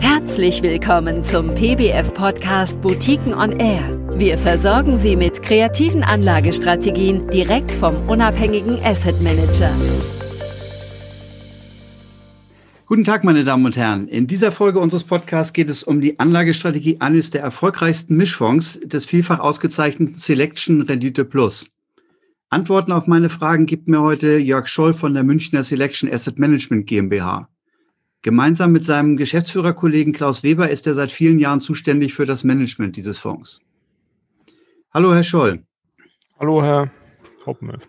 Herzlich willkommen zum PBF-Podcast Boutiquen on Air. Wir versorgen Sie mit kreativen Anlagestrategien direkt vom unabhängigen Asset Manager. Guten Tag, meine Damen und Herren. In dieser Folge unseres Podcasts geht es um die Anlagestrategie eines der erfolgreichsten Mischfonds des vielfach ausgezeichneten Selection Rendite Plus. Antworten auf meine Fragen gibt mir heute Jörg Scholl von der Münchner Selection Asset Management GmbH. Gemeinsam mit seinem Geschäftsführerkollegen Klaus Weber ist er seit vielen Jahren zuständig für das Management dieses Fonds. Hallo, Herr Scholl. Hallo, Herr Hauptmann.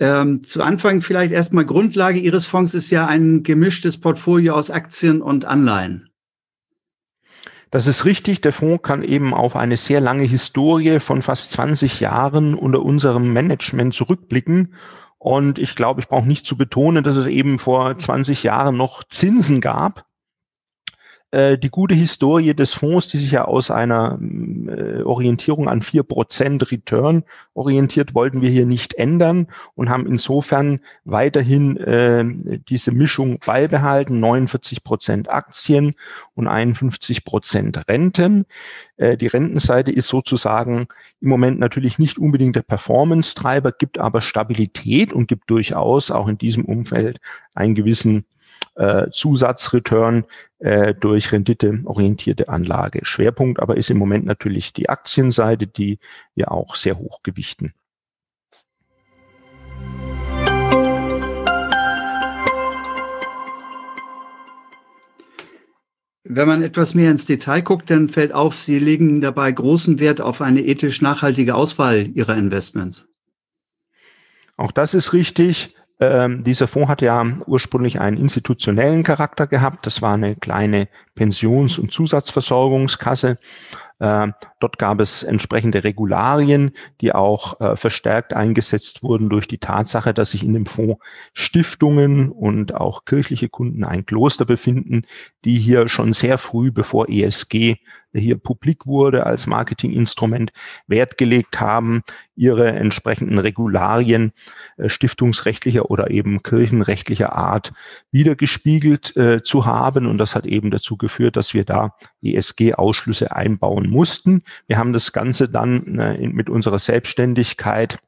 Ähm, zu Anfang vielleicht erstmal Grundlage Ihres Fonds ist ja ein gemischtes Portfolio aus Aktien und Anleihen. Das ist richtig. Der Fonds kann eben auf eine sehr lange Historie von fast 20 Jahren unter unserem Management zurückblicken. Und ich glaube, ich brauche nicht zu betonen, dass es eben vor 20 Jahren noch Zinsen gab äh, die gute Historie des Fonds, die sich ja aus einer äh, Orientierung an vier Prozent Return orientiert, wollten wir hier nicht ändern und haben insofern weiterhin äh, diese Mischung beibehalten, 49 Prozent Aktien und 51 Prozent Renten. Äh, die Rentenseite ist sozusagen im Moment natürlich nicht unbedingt der Performance-Treiber, gibt aber Stabilität und gibt durchaus auch in diesem Umfeld einen gewissen äh, Zusatzreturn äh, durch renditeorientierte Anlage. Schwerpunkt aber ist im Moment natürlich die Aktienseite, die wir auch sehr hoch gewichten. Wenn man etwas mehr ins Detail guckt, dann fällt auf, Sie legen dabei großen Wert auf eine ethisch nachhaltige Auswahl Ihrer Investments. Auch das ist richtig. Ähm, dieser Fonds hat ja ursprünglich einen institutionellen Charakter gehabt. Das war eine kleine Pensions- und Zusatzversorgungskasse. Äh, dort gab es entsprechende Regularien, die auch äh, verstärkt eingesetzt wurden durch die Tatsache, dass sich in dem Fonds Stiftungen und auch kirchliche Kunden ein Kloster befinden, die hier schon sehr früh, bevor ESG hier publik wurde als Marketinginstrument, Wert gelegt haben, ihre entsprechenden Regularien äh, stiftungsrechtlicher oder eben kirchenrechtlicher Art wiedergespiegelt äh, zu haben. Und das hat eben dazu geführt, dass wir da ESG-Ausschlüsse einbauen mussten. Wir haben das Ganze dann äh, mit unserer Selbstständigkeit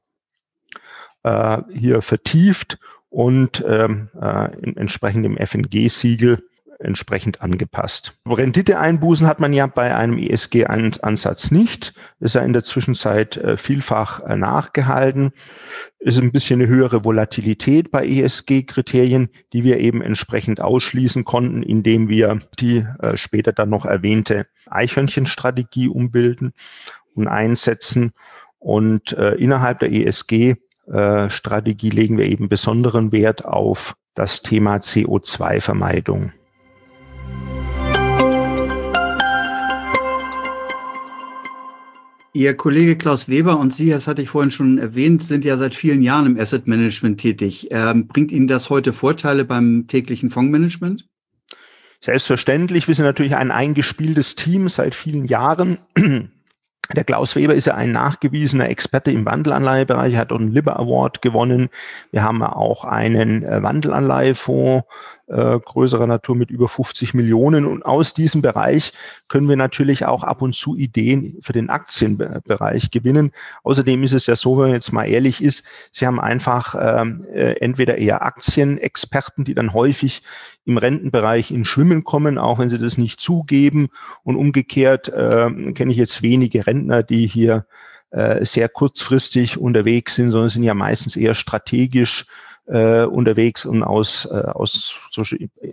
äh, hier vertieft und ähm, äh, entsprechend dem FNG-Siegel entsprechend angepasst. Renditeeinbußen hat man ja bei einem ESG-Ansatz nicht. Ist ja in der Zwischenzeit äh, vielfach äh, nachgehalten. Ist ein bisschen eine höhere Volatilität bei ESG-Kriterien, die wir eben entsprechend ausschließen konnten, indem wir die äh, später dann noch erwähnte Eichhörnchenstrategie umbilden und einsetzen. Und innerhalb der ESG-Strategie legen wir eben besonderen Wert auf das Thema CO2-Vermeidung. Ihr Kollege Klaus Weber und Sie, das hatte ich vorhin schon erwähnt, sind ja seit vielen Jahren im Asset Management tätig. Ähm, bringt Ihnen das heute Vorteile beim täglichen Fondsmanagement? Selbstverständlich. Wir sind natürlich ein eingespieltes Team seit vielen Jahren. Der Klaus Weber ist ja ein nachgewiesener Experte im Wandelanleihebereich, hat auch einen Liber Award gewonnen. Wir haben auch einen äh, Wandelanleihefonds äh, größerer Natur mit über 50 Millionen. Und aus diesem Bereich können wir natürlich auch ab und zu Ideen für den Aktienbereich gewinnen. Außerdem ist es ja so, wenn man jetzt mal ehrlich ist, Sie haben einfach ähm, äh, entweder eher Aktienexperten, die dann häufig im Rentenbereich in Schwimmen kommen, auch wenn sie das nicht zugeben. Und umgekehrt äh, kenne ich jetzt wenige Rentner, die hier äh, sehr kurzfristig unterwegs sind, sondern sind ja meistens eher strategisch äh, unterwegs und aus, äh, aus,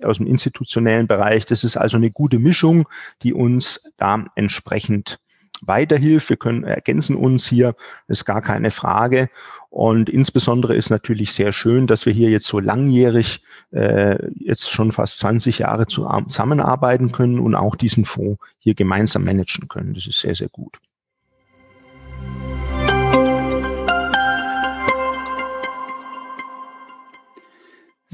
aus dem institutionellen Bereich. Das ist also eine gute Mischung, die uns da entsprechend weiterhilft. Wir können ergänzen uns hier, ist gar keine Frage. Und insbesondere ist natürlich sehr schön, dass wir hier jetzt so langjährig, äh, jetzt schon fast 20 Jahre zusammenarbeiten können und auch diesen Fonds hier gemeinsam managen können. Das ist sehr, sehr gut.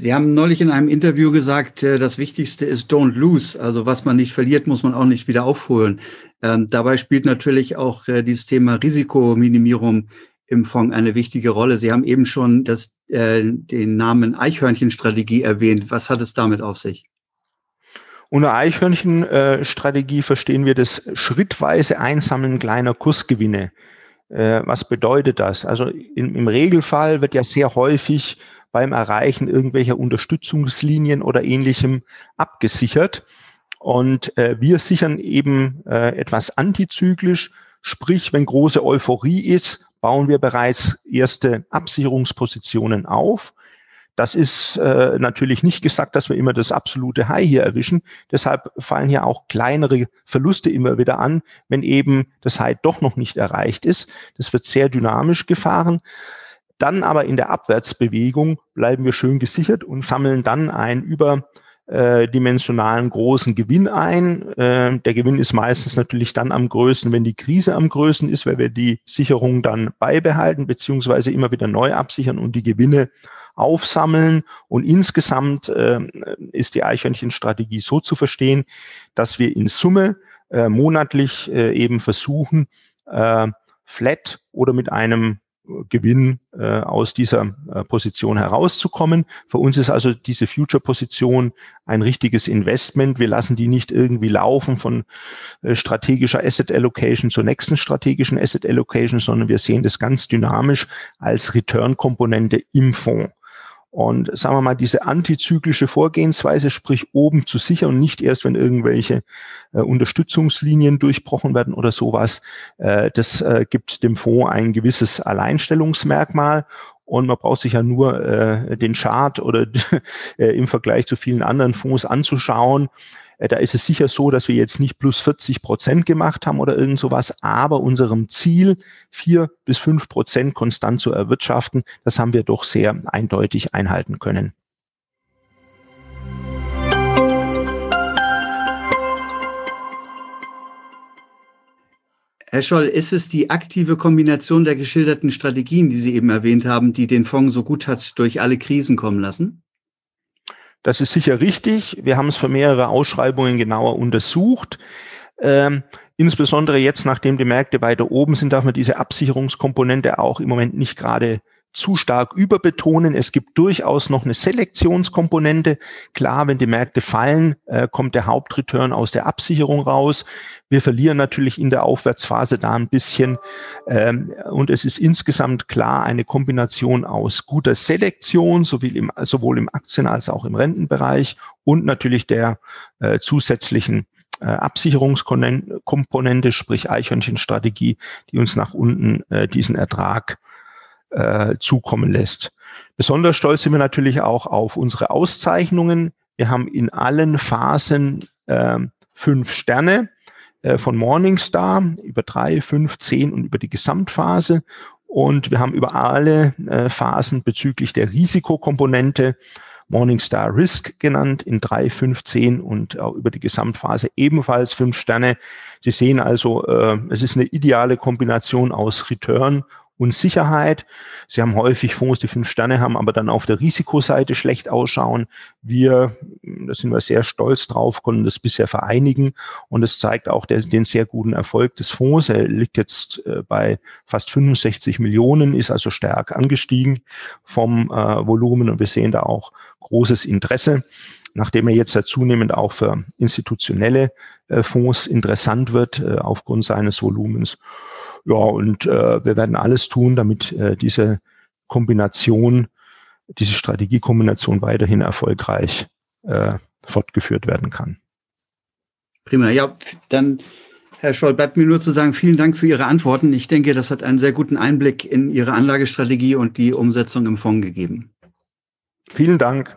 Sie haben neulich in einem Interview gesagt, äh, das Wichtigste ist don't lose. Also was man nicht verliert, muss man auch nicht wieder aufholen. Ähm, dabei spielt natürlich auch äh, dieses Thema Risikominimierung im Fonds eine wichtige Rolle. Sie haben eben schon das, äh, den Namen Eichhörnchenstrategie erwähnt. Was hat es damit auf sich? Unter Eichhörnchen-Strategie verstehen wir das schrittweise Einsammeln kleiner Kursgewinne. Äh, was bedeutet das? Also im, im Regelfall wird ja sehr häufig beim Erreichen irgendwelcher Unterstützungslinien oder ähnlichem abgesichert. Und äh, wir sichern eben äh, etwas antizyklisch, sprich, wenn große Euphorie ist, bauen wir bereits erste Absicherungspositionen auf. Das ist äh, natürlich nicht gesagt, dass wir immer das absolute High hier erwischen. Deshalb fallen hier auch kleinere Verluste immer wieder an, wenn eben das High doch noch nicht erreicht ist. Das wird sehr dynamisch gefahren. Dann aber in der Abwärtsbewegung bleiben wir schön gesichert und sammeln dann ein über äh, großen Gewinn ein. Äh, der Gewinn ist meistens natürlich dann am größten, wenn die Krise am größten ist, weil wir die Sicherung dann beibehalten beziehungsweise immer wieder neu absichern und die Gewinne aufsammeln. Und insgesamt äh, ist die Eichhörnchenstrategie so zu verstehen, dass wir in Summe monatlich eben versuchen, flat oder mit einem Gewinn äh, aus dieser äh, Position herauszukommen. Für uns ist also diese Future-Position ein richtiges Investment. Wir lassen die nicht irgendwie laufen von äh, strategischer Asset Allocation zur nächsten strategischen Asset Allocation, sondern wir sehen das ganz dynamisch als Return-Komponente im Fonds. Und sagen wir mal, diese antizyklische Vorgehensweise, sprich oben zu sichern und nicht erst, wenn irgendwelche äh, Unterstützungslinien durchbrochen werden oder sowas, äh, das äh, gibt dem Fonds ein gewisses Alleinstellungsmerkmal. Und man braucht sich ja nur äh, den Chart oder äh, im Vergleich zu vielen anderen Fonds anzuschauen. Äh, da ist es sicher so, dass wir jetzt nicht plus 40 Prozent gemacht haben oder irgend sowas, aber unserem Ziel, vier bis fünf Prozent konstant zu erwirtschaften, das haben wir doch sehr eindeutig einhalten können. Herr Scholl, ist es die aktive Kombination der geschilderten Strategien, die Sie eben erwähnt haben, die den Fonds so gut hat durch alle Krisen kommen lassen? Das ist sicher richtig. Wir haben es für mehrere Ausschreibungen genauer untersucht. Ähm, insbesondere jetzt, nachdem die Märkte weiter oben sind, darf man diese Absicherungskomponente auch im Moment nicht gerade zu stark überbetonen. Es gibt durchaus noch eine Selektionskomponente. Klar, wenn die Märkte fallen, äh, kommt der Hauptreturn aus der Absicherung raus. Wir verlieren natürlich in der Aufwärtsphase da ein bisschen. Ähm, und es ist insgesamt klar eine Kombination aus guter Selektion, sowohl im, sowohl im Aktien- als auch im Rentenbereich und natürlich der äh, zusätzlichen äh, Absicherungskomponente, sprich Eichhörnchenstrategie, die uns nach unten äh, diesen Ertrag äh, zukommen lässt. Besonders stolz sind wir natürlich auch auf unsere Auszeichnungen. Wir haben in allen Phasen äh, fünf Sterne äh, von Morningstar über drei, fünf, zehn und über die Gesamtphase. Und wir haben über alle äh, Phasen bezüglich der Risikokomponente Morningstar Risk genannt in drei, fünf, zehn und auch über die Gesamtphase ebenfalls fünf Sterne. Sie sehen also, äh, es ist eine ideale Kombination aus Return und Sicherheit. Sie haben häufig Fonds, die fünf Sterne haben, aber dann auf der Risikoseite schlecht ausschauen. Wir, da sind wir sehr stolz drauf, konnten das bisher vereinigen und es zeigt auch der, den sehr guten Erfolg des Fonds. Er liegt jetzt äh, bei fast 65 Millionen, ist also stark angestiegen vom äh, Volumen und wir sehen da auch großes Interesse nachdem er jetzt ja zunehmend auch für institutionelle äh, Fonds interessant wird äh, aufgrund seines Volumens. Ja, und äh, wir werden alles tun, damit äh, diese Kombination, diese Strategiekombination weiterhin erfolgreich äh, fortgeführt werden kann. Prima. Ja, dann, Herr Scholl, bleibt mir nur zu sagen, vielen Dank für Ihre Antworten. Ich denke, das hat einen sehr guten Einblick in Ihre Anlagestrategie und die Umsetzung im Fonds gegeben. Vielen Dank.